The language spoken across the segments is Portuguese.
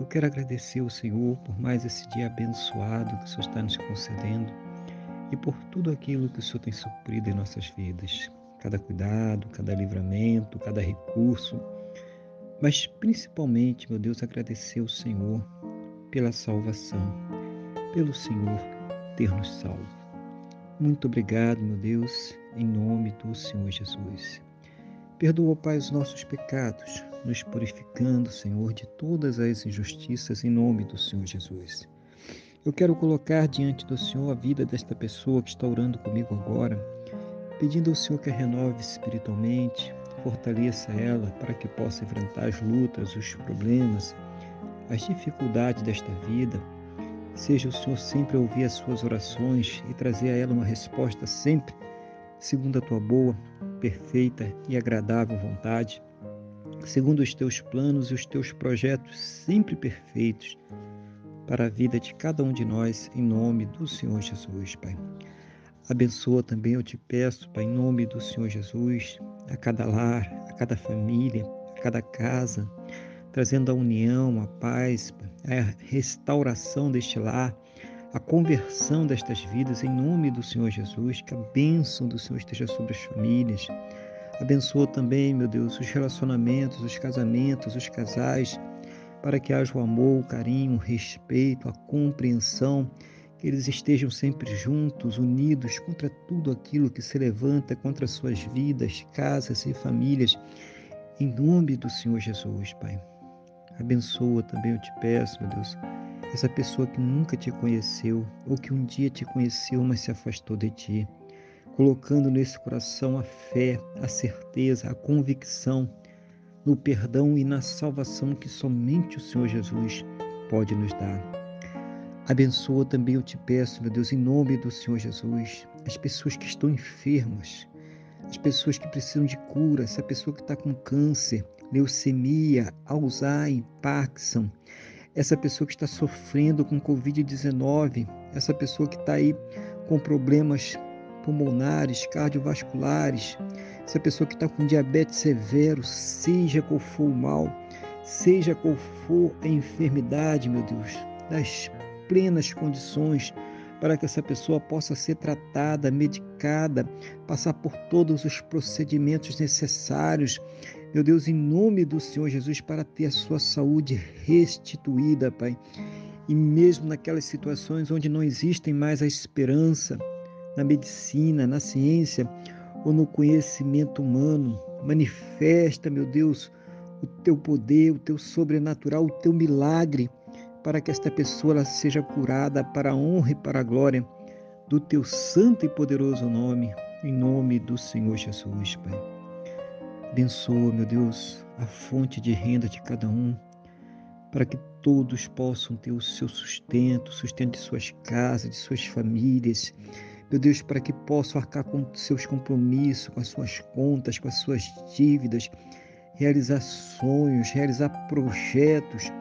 eu quero agradecer ao Senhor por mais esse dia abençoado que o Senhor está nos concedendo e por tudo aquilo que o Senhor tem suprido em nossas vidas. Cada cuidado, cada livramento, cada recurso. Mas principalmente, meu Deus, agradecer ao Senhor pela salvação, pelo Senhor ter nos salvo. Muito obrigado, meu Deus, em nome do Senhor Jesus. Perdoa, Pai, os nossos pecados, nos purificando, Senhor, de todas as injustiças em nome do Senhor Jesus. Eu quero colocar diante do Senhor a vida desta pessoa que está orando comigo agora, pedindo ao Senhor que a renove espiritualmente, fortaleça ela para que possa enfrentar as lutas, os problemas, as dificuldades desta vida. Seja o Senhor sempre ouvir as suas orações e trazer a ela uma resposta sempre segundo a tua boa, perfeita e agradável vontade segundo os teus planos e os teus projetos sempre perfeitos para a vida de cada um de nós, em nome do Senhor Jesus, Pai. Abençoa também, eu te peço, Pai, em nome do Senhor Jesus, a cada lar, a cada família, a cada casa, trazendo a união, a paz, a restauração deste lar, a conversão destas vidas, em nome do Senhor Jesus, que a bênção do Senhor esteja sobre as famílias, Abençoa também, meu Deus, os relacionamentos, os casamentos, os casais, para que haja o amor, o carinho, o respeito, a compreensão, que eles estejam sempre juntos, unidos contra tudo aquilo que se levanta contra suas vidas, casas e famílias, em nome do Senhor Jesus, Pai. Abençoa também, eu te peço, meu Deus, essa pessoa que nunca te conheceu ou que um dia te conheceu, mas se afastou de ti colocando nesse coração a fé, a certeza, a convicção no perdão e na salvação que somente o Senhor Jesus pode nos dar. Abençoa também, eu te peço, meu Deus, em nome do Senhor Jesus, as pessoas que estão enfermas, as pessoas que precisam de cura, essa pessoa que está com câncer, leucemia, Alzheimer, Parkinson, essa pessoa que está sofrendo com Covid-19, essa pessoa que está aí com problemas pulmonares, cardiovasculares, se a pessoa que está com diabetes severo, seja qual for o mal, seja qual for a enfermidade, meu Deus, das plenas condições para que essa pessoa possa ser tratada, medicada, passar por todos os procedimentos necessários, meu Deus, em nome do Senhor Jesus, para ter a sua saúde restituída, Pai. E mesmo naquelas situações onde não existem mais a esperança, na medicina, na ciência ou no conhecimento humano. Manifesta, meu Deus, o teu poder, o teu sobrenatural, o teu milagre, para que esta pessoa seja curada para a honra e para a glória do teu santo e poderoso nome, em nome do Senhor Jesus, Pai. Abençoa, meu Deus, a fonte de renda de cada um, para que todos possam ter o seu sustento, sustento de suas casas, de suas famílias, meu Deus, para que possam arcar com seus compromissos, com as suas contas, com as suas dívidas, realizar sonhos, realizar projetos.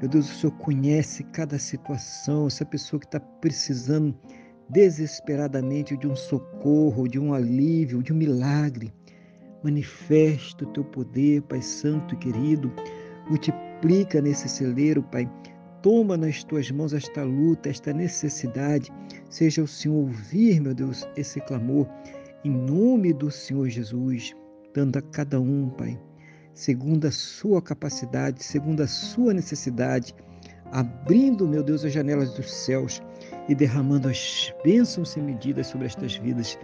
Meu Deus, o Senhor conhece cada situação, essa pessoa que está precisando desesperadamente de um socorro, de um alívio, de um milagre. Manifesta o teu poder, Pai Santo e querido. Multiplica nesse celeiro, Pai, Toma nas tuas mãos esta luta, esta necessidade. Seja o Senhor ouvir, meu Deus, esse clamor, em nome do Senhor Jesus, dando a cada um, Pai, segundo a sua capacidade, segundo a sua necessidade, abrindo, meu Deus, as janelas dos céus e derramando as bênçãos sem medidas sobre estas vidas,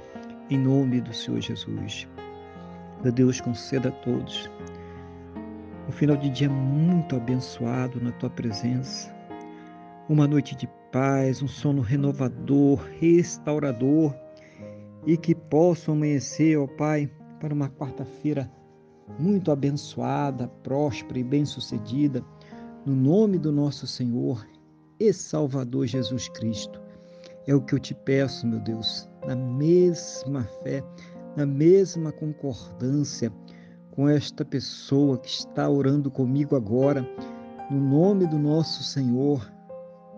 em nome do Senhor Jesus. Meu Deus, conceda a todos um final de dia muito abençoado na tua presença. Uma noite de paz, um sono renovador, restaurador e que possam amanhecer, ó Pai, para uma quarta-feira muito abençoada, próspera e bem-sucedida, no nome do nosso Senhor e Salvador Jesus Cristo. É o que eu te peço, meu Deus, na mesma fé, na mesma concordância com esta pessoa que está orando comigo agora, no nome do nosso Senhor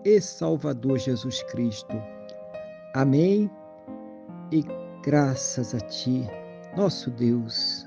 e Salvador Jesus Cristo. Amém. E graças a Ti, nosso Deus